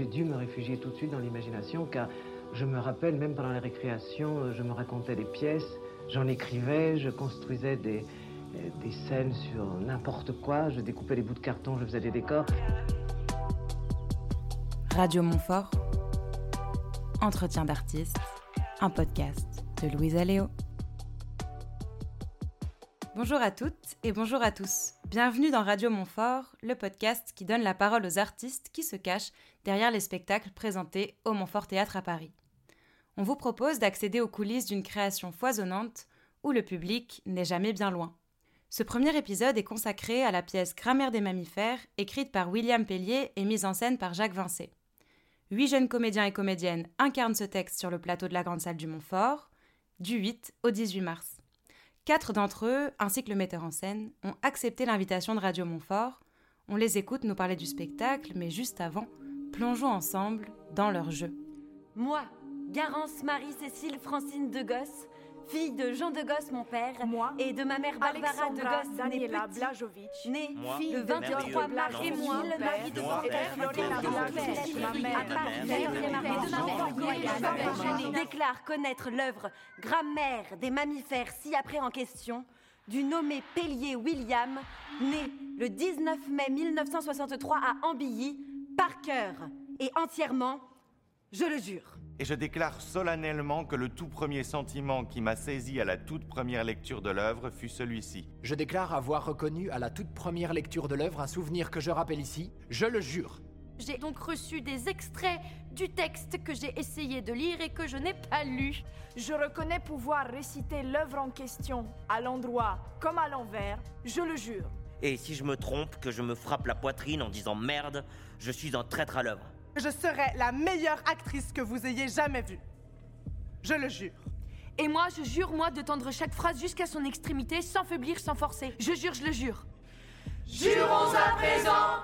J'ai dû me réfugier tout de suite dans l'imagination car je me rappelle, même pendant les récréations, je me racontais des pièces, j'en écrivais, je construisais des, des scènes sur n'importe quoi, je découpais des bouts de carton, je faisais des décors. Radio Montfort, entretien d'artistes, un podcast de Louise Aléo. Bonjour à toutes et bonjour à tous. Bienvenue dans Radio Montfort, le podcast qui donne la parole aux artistes qui se cachent derrière les spectacles présentés au Montfort Théâtre à Paris. On vous propose d'accéder aux coulisses d'une création foisonnante où le public n'est jamais bien loin. Ce premier épisode est consacré à la pièce Grammaire des mammifères, écrite par William Pellier et mise en scène par Jacques Vincé. Huit jeunes comédiens et comédiennes incarnent ce texte sur le plateau de la Grande Salle du Montfort, du 8 au 18 mars. Quatre d'entre eux, ainsi que le metteur en scène, ont accepté l'invitation de Radio Montfort. On les écoute nous parler du spectacle, mais juste avant, plongeons ensemble dans leur jeu. Moi, Garance Marie-Cécile Francine de Gosse, fille de Jean de Gosse, mon père, moi, et de ma mère Barbara de Gosse, Daniela Blajovic, née moi, fille le le 23 mars, et moi, le mari de mon père, ma mère, déclare connaître l'œuvre Grammaire des mammifères ci-après en question du nommé Pellier William, né le 19 mai 1963 à Ambilly, par cœur et entièrement, je le jure. Et je déclare solennellement que le tout premier sentiment qui m'a saisi à la toute première lecture de l'œuvre fut celui-ci. Je déclare avoir reconnu à la toute première lecture de l'œuvre un souvenir que je rappelle ici, je le jure. J'ai donc reçu des extraits du texte que j'ai essayé de lire et que je n'ai pas lu. Je reconnais pouvoir réciter l'œuvre en question, à l'endroit comme à l'envers, je le jure. Et si je me trompe, que je me frappe la poitrine en disant merde, je suis un traître à l'œuvre. Je serai la meilleure actrice que vous ayez jamais vue. Je le jure. Et moi, je jure, moi, de tendre chaque phrase jusqu'à son extrémité, sans faiblir, sans forcer. Je jure, je le jure. Jurons à présent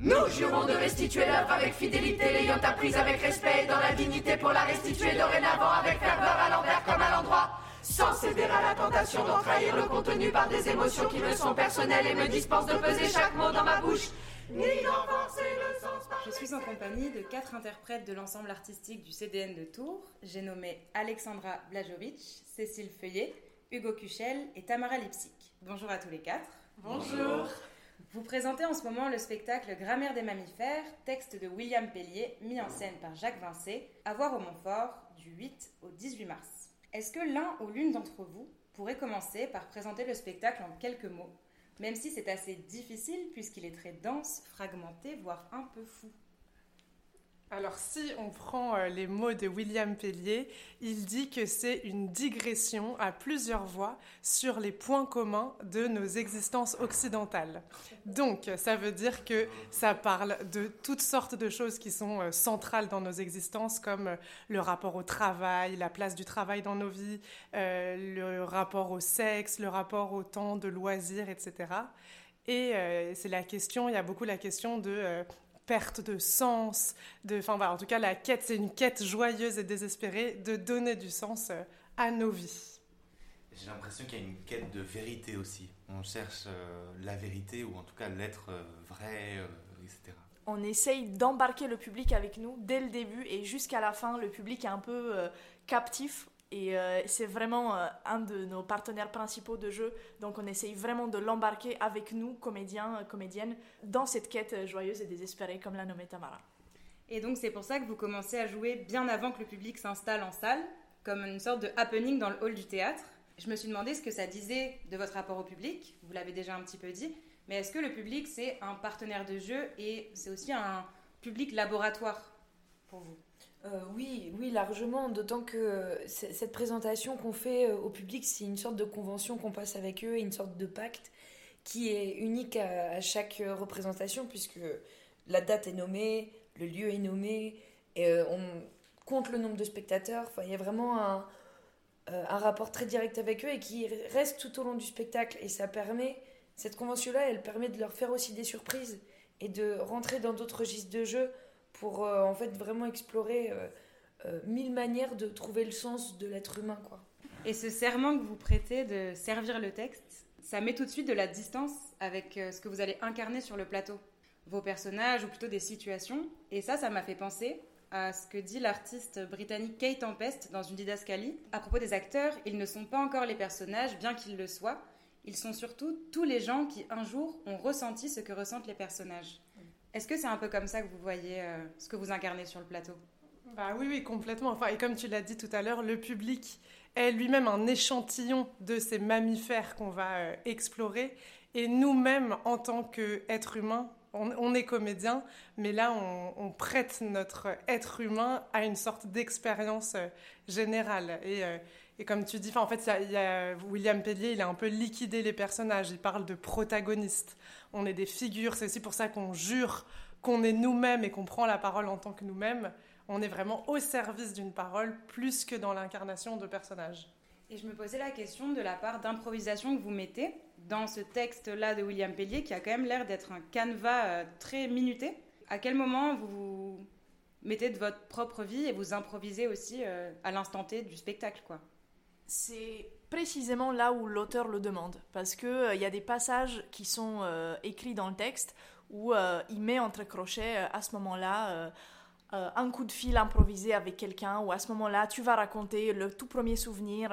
Nous jurons de restituer l'œuvre avec fidélité, l'ayant apprise avec respect et dans la dignité pour la restituer dorénavant avec ferveur à l'envers comme à l'endroit, sans céder à la tentation d'en trahir le contenu par des émotions qui me sont personnelles et me dispensent de peser chaque mot dans ma bouche, ni d'en forcer le sens par Je suis en compagnie de quatre interprètes de l'ensemble artistique du CDN de Tours. J'ai nommé Alexandra Blajovic, Cécile Feuillet, Hugo Cuchel et Tamara Lipsic. Bonjour à tous les quatre. Bonjour. Vous présentez en ce moment le spectacle Grammaire des mammifères, texte de William Pellier, mis en scène par Jacques Vincé, à voir au Montfort du 8 au 18 mars. Est-ce que l'un ou l'une d'entre vous pourrait commencer par présenter le spectacle en quelques mots, même si c'est assez difficile puisqu'il est très dense, fragmenté, voire un peu fou Alors si on prend euh, les mots de William Pellier, il dit que c'est une digression à plusieurs voix sur les points communs de nos existences occidentales. Donc ça veut dire que ça parle de toutes sortes de choses qui sont euh, centrales dans nos existences, comme euh, le rapport au travail, la place du travail dans nos vies, le rapport au sexe, le rapport au temps de loisirs, etc. Et c'est la question, il y a beaucoup la question de perte de sens, de, enfin voilà, en tout cas la quête, c'est une quête joyeuse et désespérée de donner du sens euh, à nos vies. J'ai l'impression qu'il y a une quête de vérité aussi. On cherche euh, la vérité ou en tout cas l'être euh, vrai, euh, etc. On essaye d'embarquer le public avec nous dès le début et jusqu'à la fin, le public est un peu euh, captif. Et euh, c'est vraiment euh, un de nos partenaires principaux de jeu. Donc on essaye vraiment de l'embarquer avec nous, comédiens, euh, comédiennes, dans cette quête joyeuse et désespérée, comme l'a nommé Tamara. Et donc c'est pour ça que vous commencez à jouer bien avant que le public s'installe en salle, comme une sorte de happening dans le hall du théâtre. Je me suis demandé ce que ça disait de votre rapport au public, vous l'avez déjà un petit peu dit, mais est-ce que le public c'est un partenaire de jeu et c'est aussi un public laboratoire pour vous? Euh, oui, oui, largement. D'autant que euh, cette présentation qu'on fait euh, au public, c'est une sorte de convention qu'on passe avec eux, une sorte de pacte qui est unique à, chaque représentation, puisque la date est nommée, le lieu est nommé, et on compte le nombre de spectateurs. Il y a vraiment un, un rapport très direct avec eux et qui reste tout au long du spectacle. Et ça permet, cette convention-là, elle permet de leur faire aussi des surprises et de rentrer dans d'autres registres de jeu pour euh, en fait vraiment explorer euh, euh, mille manières de trouver le sens de l'être humain quoi. Et ce serment que vous prêtez de servir le texte, ça met tout de suite de la distance avec ce que vous allez incarner sur le plateau. vos personnages ou plutôt des situations. Et ça, ça m'a fait penser à ce que dit l'artiste britannique Kate Tempest dans une didascalie. À propos des acteurs, ils ne sont pas encore les personnages, bien qu'ils le soient. Ils sont surtout tous les gens qui, un jour, ont ressenti ce que ressentent les personnages. Est-ce que c'est un peu comme ça que vous voyez euh, ce que vous incarnez sur le plateau? Bah oui, oui, complètement. Enfin, et comme tu l'as dit tout à l'heure, le public est lui-même un échantillon de ces mammifères qu'on va euh, explorer. Et nous-mêmes, en tant qu'êtres humains, on, est comédien, mais là, on, prête notre être humain à une sorte d'expérience euh, générale. Et, et, comme tu dis, en fait, William Pellier, il a un peu liquidé les personnages. Il parle de protagonistes. On est des figures. C'est aussi pour ça qu'on jure qu'on est nous-mêmes et qu'on prend la parole en tant que nous-mêmes on est vraiment au service d'une parole plus que dans l'incarnation de personnages. Et je me posais la question de la part d'improvisation que vous mettez dans ce texte-là de William Pellier, qui a quand même l'air d'être un canevas euh, très minuté. À quel moment vous vous mettez de votre propre vie et vous improvisez aussi euh, à l'instant T du spectacle, quoi? C'est précisément là où l'auteur le demande, parce qu'il euh, y a des passages qui sont écrits dans le texte où il met entre crochets à ce moment-là euh, un coup de fil improvisé avec quelqu'un ou à ce moment-là tu vas raconter le tout premier souvenir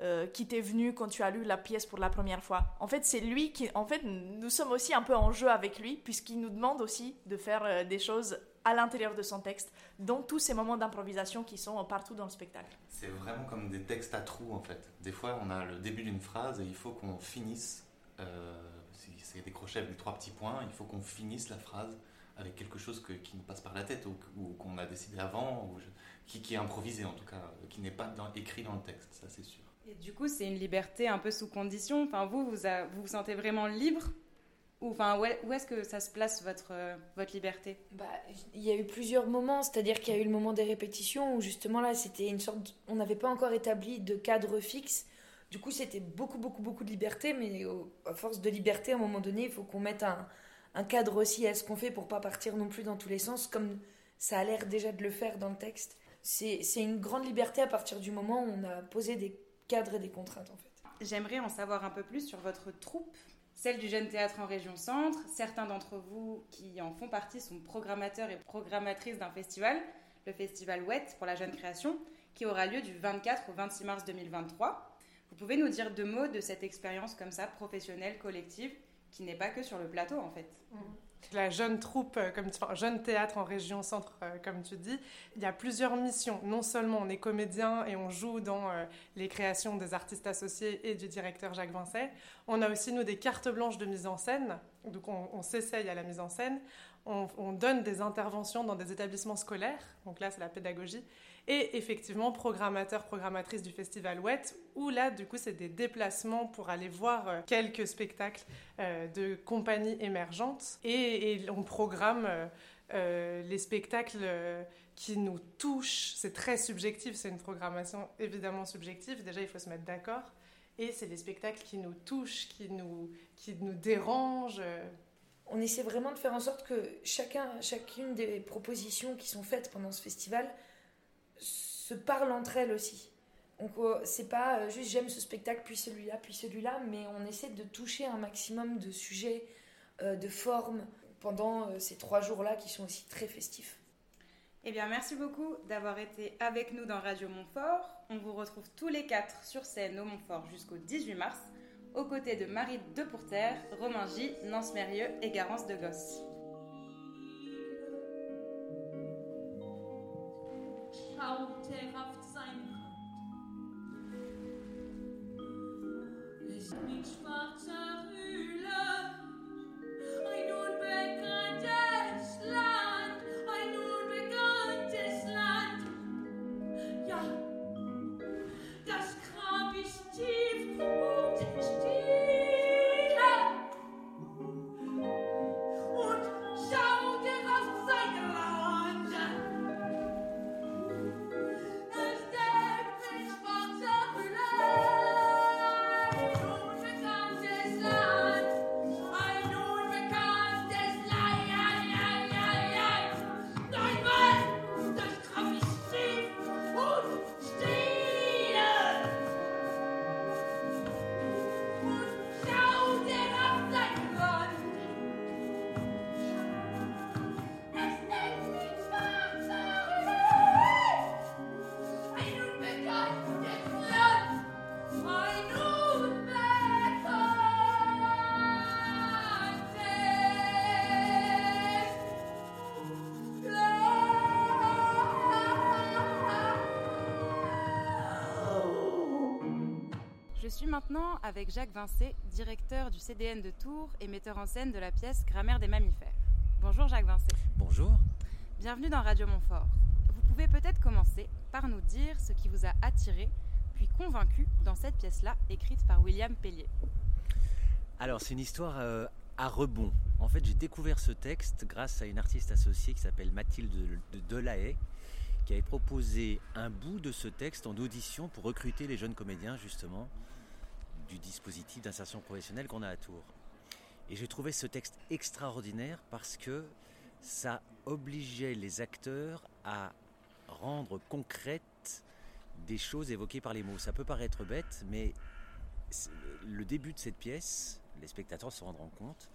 euh, euh, qui t'est venu quand tu as lu la pièce pour la première fois. En fait, c'est lui qui, en fait, nous sommes aussi un peu en jeu avec lui puisqu'il nous demande aussi de faire des choses à l'intérieur de son texte, dont tous ces moments d'improvisation qui sont partout dans le spectacle. C'est vraiment comme des textes à trous en fait. Des fois, on a le début d'une phrase et il faut qu'on finisse. si c'est des crochets avec trois petits points, il faut qu'on finisse la phrase avec quelque chose qui nous passe par la tête ou, qu'on a décidé avant, ou qui, est improvisé en tout cas, euh, qui n'est pas écrit dans le texte, ça c'est sûr. Et du coup, c'est une liberté un peu sous condition. Enfin, vous, vous vous, sentez vraiment libre ou enfin, où est-ce que ça se place votre, euh, votre liberté? Bah, Il y a eu plusieurs moments, c'est-à-dire qu'il y a eu le moment des répétitions où justement là, c'était une sorte. On n'avait pas encore établi de cadre fixe. Du coup, c'était beaucoup, beaucoup, beaucoup de liberté, mais à force de liberté, à un moment donné, il faut qu'on mette un, un cadre aussi à ce qu'on fait pour pas partir non plus dans tous les sens, comme ça a l'air déjà de le faire dans le texte. C'est une grande liberté à partir du moment où on a posé des cadres et des contraintes en fait. J'aimerais en savoir un peu plus sur votre troupe, celle du Jeune Théâtre en Région Centre. Certains d'entre vous qui en font partie sont programmateurs et programmatrices d'un festival, le festival WET pour la jeune création, qui aura lieu du 24 au 26 mars 2023. Vous pouvez nous dire deux mots de cette expérience comme ça, professionnelle, collective, qui n'est pas que sur le plateau en fait. Mmh. La jeune troupe, euh, comme enfin, jeune théâtre en région centre, euh, comme tu dis, il y a plusieurs missions. Non seulement on est comédien et on joue dans euh, les créations des artistes associés et du directeur Jacques Vincet, on a aussi nous des cartes blanches de mise en scène. Donc on, s'essaye à la mise en scène. On, on, donne des interventions dans des établissements scolaires. Donc là c'est la pédagogie et effectivement programmateur, programmatrice du festival WET, où là, du coup, c'est des déplacements pour aller voir euh, quelques spectacles euh, de compagnies émergentes, et, on programme euh, les spectacles qui nous touchent. C'est très subjectif, c'est une programmation évidemment subjective, déjà il faut se mettre d'accord, et c'est les spectacles qui nous touchent, qui nous, qui nous dérangent. On essaie vraiment de faire en sorte que chacun, chacune des propositions qui sont faites pendant ce festival se parlent entre elles aussi. Donc euh, c'est pas euh, juste j'aime ce spectacle puis celui-là puis celui-là, mais on essaie de toucher un maximum de sujets, euh, de formes pendant ces trois jours-là qui sont aussi très festifs. Eh bien, merci beaucoup d'avoir été avec nous dans Radio Montfort. On vous retrouve tous les quatre sur scène au Montfort jusqu'au 18 mars, aux côtés de Marie Depourterre, Romain J, Nance Mérieux et Garance de Gosse. zauberhaft sein kann. Ich bin schwarz suis maintenant avec Jacques Vincé, directeur du CDN de Tours et metteur en scène de la pièce Grammaire des mammifères. Bonjour Jacques Vincé. Bonjour. Bienvenue dans Radio Montfort. Vous pouvez peut-être commencer par nous dire ce qui vous a attiré puis convaincu dans cette pièce-là écrite par William Pellier. Alors c'est une histoire euh, à rebond. En fait j'ai découvert ce texte grâce à une artiste associée qui s'appelle Mathilde de Delahaye qui avait proposé un bout de ce texte en audition pour recruter les jeunes comédiens justement du dispositif d'insertion professionnelle qu'on a à Tours. Et j'ai trouvé ce texte extraordinaire parce que ça obligeait les acteurs à rendre concrètes des choses évoquées par les mots. Ça peut paraître bête, mais le début de cette pièce, les spectateurs se rendront compte,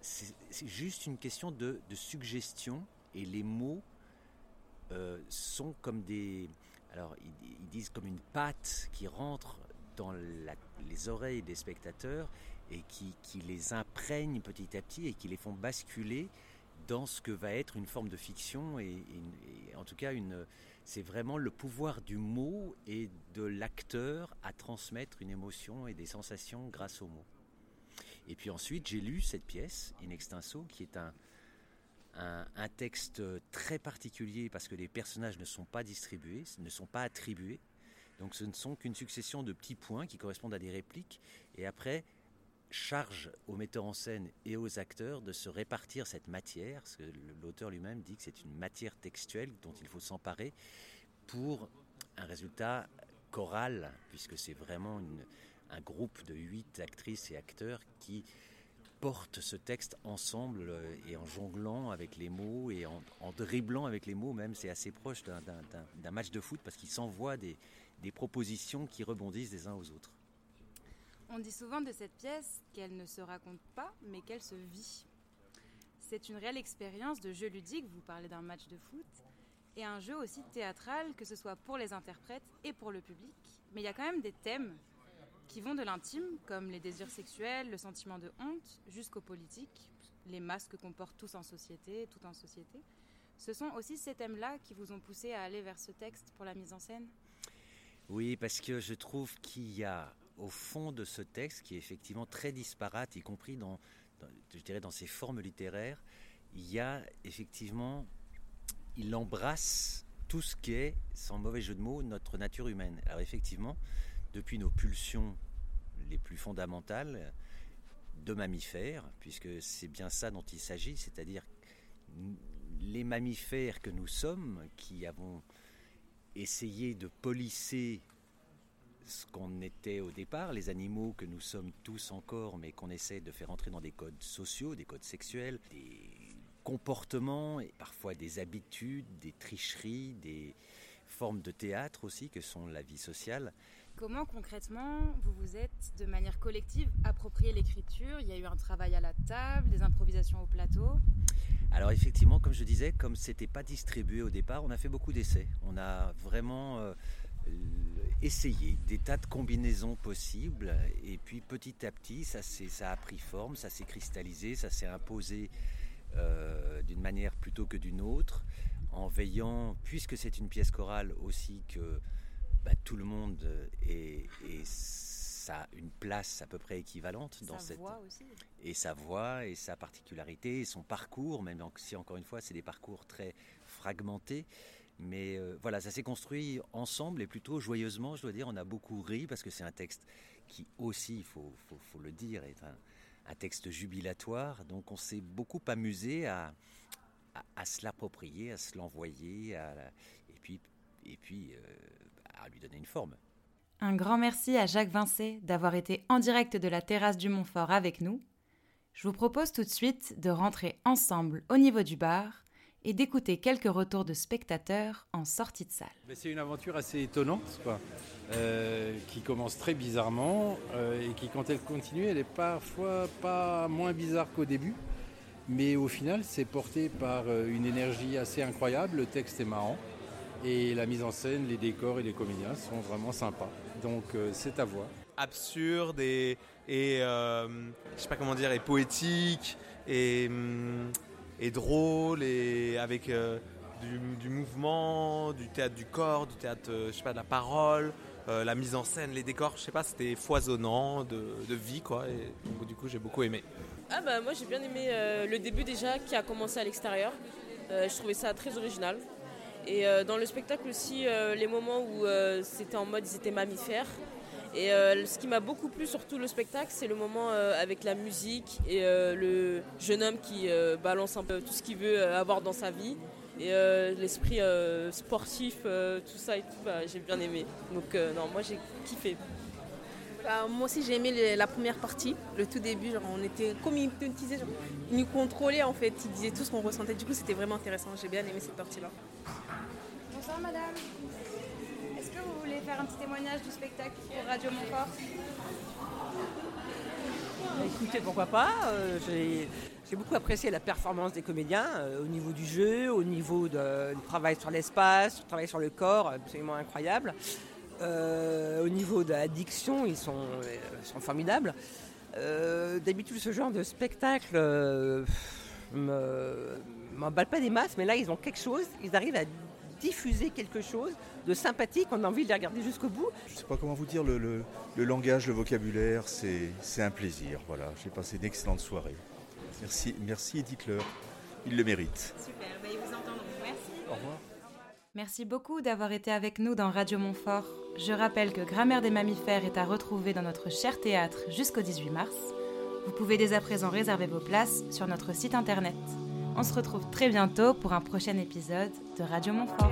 c'est juste une question de, suggestion et les mots euh, sont comme des. Alors, ils, disent comme une pâte qui rentre dans les oreilles des spectateurs et qui, les imprègne petit à petit et qui les font basculer dans ce que va être une forme de fiction et, en tout cas une c'est vraiment le pouvoir du mot et de l'acteur à transmettre une émotion et des sensations grâce au mot. Et puis ensuite, j'ai lu cette pièce, In Extenso, qui est un, un, texte très particulier parce que les personnages ne sont pas distribués, ne sont pas attribués. Donc ce ne sont qu'une succession de petits points qui correspondent à des répliques. Et après, charge aux metteurs en scène et aux acteurs de se répartir cette matière, parce que l'auteur lui-même dit que c'est une matière textuelle dont il faut s'emparer pour un résultat choral, puisque c'est vraiment un groupe de huit actrices et acteurs qui portent ce texte ensemble euh, et en jonglant avec les mots et en, dribblant avec les mots même. C'est assez proche d'un match de foot parce qu'ils s'envoient des, des propositions qui rebondissent des uns aux autres. On dit souvent de cette pièce qu'elle ne se raconte pas, mais qu'elle se vit. C'est une réelle expérience de jeu ludique, vous parlez d'un match de foot, et un jeu aussi théâtral, que ce soit pour les interprètes et pour le public. Mais il y a quand même des thèmes qui vont de l'intime, comme les désirs sexuels, le sentiment de honte, jusqu'aux politiques, les masques qu'on porte tous en société, tout en société. Ce sont aussi ces thèmes-là qui vous ont poussé à aller vers ce texte pour la mise en scène? Oui, parce que je trouve qu'il y a au fond de ce texte, qui est effectivement très disparate, y compris dans, je dirais dans ses formes littéraires, il y a effectivement, il embrasse tout ce qui est, sans mauvais jeu de mots, notre nature humaine. Alors effectivement, depuis nos pulsions les plus fondamentales de mammifères, puisque c'est bien ça dont il s'agit, c'est-à-dire les mammifères que nous sommes, qui avons essayé de polisser ce qu'on était au départ, les animaux que nous sommes tous encore, mais qu'on essaie de faire entrer dans des codes sociaux, des codes sexuels, des comportements, et parfois des habitudes, des tricheries, des formes de théâtre aussi, que sont la vie sociale. Comment concrètement vous vous êtes de manière collective approprié l'écriture? Il y a eu un travail à la table, des improvisations au plateau. Alors effectivement, comme je disais, comme c'était pas distribué au départ, on a fait beaucoup d'essais. On a vraiment euh, essayé des tas de combinaisons possibles, et puis petit à petit, ça, ça a pris forme, ça s'est cristallisé, ça s'est imposé euh, d'une manière plutôt que d'une autre, en veillant, puisque c'est une pièce chorale aussi, que bah, tout le monde et, ça a une place à peu près équivalente dans cette voix aussi. et sa voix et sa particularité et son parcours même si encore une fois c'est des parcours très fragmentés. Mais euh, voilà ça s'est construit ensemble et plutôt joyeusement je dois dire. On a beaucoup ri parce que c'est un texte qui aussi il faut, faut, le dire est un, texte jubilatoire. Donc on s'est beaucoup amusé à, à, se l'approprier à se l'envoyer et puis euh, lui donner une forme. Un grand merci à Jacques Vincé d'avoir été en direct de la terrasse du Montfort avec nous. Je vous propose tout de suite de rentrer ensemble au niveau du bar et d'écouter quelques retours de spectateurs en sortie de salle. C'est une aventure assez étonnante, quoi, euh, qui commence très bizarrement euh, et qui, quand elle continue, elle est parfois pas moins bizarre qu'au début. Mais au final, c'est porté par euh, une énergie assez incroyable. Le texte est marrant. Et la mise en scène, les décors et les comédiens sont vraiment sympas. Donc euh, c'est à voir. Absurde et, et euh, je sais pas comment dire, et poétique et, hum, et drôle et avec euh, du, mouvement, du théâtre du corps, du théâtre, je sais pas, de la parole, euh, la mise en scène, les décors, je sais pas, c'était foisonnant de, de vie quoi. Et donc, du coup, j'ai beaucoup aimé. Ah bah moi j'ai bien aimé euh, le début déjà qui a commencé à l'extérieur. Euh, je trouvais ça très original. Et euh, dans le spectacle aussi, euh, les moments où euh, c'était en mode ils étaient mammifères. Et ce qui m'a beaucoup plu sur tout le spectacle, c'est le moment avec la musique et le jeune homme qui balance un peu tout ce qu'il veut avoir dans sa vie. Et l'esprit sportif, tout ça et tout, bah, j'ai bien aimé. Donc non, moi j'ai kiffé. Bah, moi aussi j'ai aimé le- la première partie, le tout début, genre on était comme hypnotisés, genre, ils nous contrôlaient en fait, ils disaient tout ce qu'on ressentait, du coup c'était vraiment intéressant, j'ai bien aimé cette partie-là. Bonsoir madame. Est-ce que vous voulez faire un petit témoignage du spectacle pour Radio Montfort? Écoutez, pourquoi pas euh, J'ai j'ai beaucoup apprécié la performance des comédiens euh, au niveau du jeu, au niveau de- du travail sur l'espace, du travail sur le corps, absolument incroyable. Euh, au niveau de la diction, ils sont, euh, sont formidables. Euh, D'habitude, ce genre de spectacle euh, me- m'emballe pas des masses, mais là, ils ont quelque chose, ils arrivent à diffuser quelque chose de sympathique, on a envie de les regarder jusqu'au bout. Je ne sais pas comment vous dire, le, le- le langage, le vocabulaire, c'est un plaisir. Voilà, j'ai passé une excellente soirée. Merci, merci Edith-Leur, il le mérite. Super, bah, ils vous entendront. Merci. Au revoir. Merci beaucoup d'avoir été avec nous dans Radio Montfort. Je rappelle que Grammaire des mammifères est à retrouver dans notre cher théâtre jusqu'au 18 mars. Vous pouvez dès à présent réserver vos places sur notre site internet. On se retrouve très bientôt pour un prochain épisode de Radio Montfort.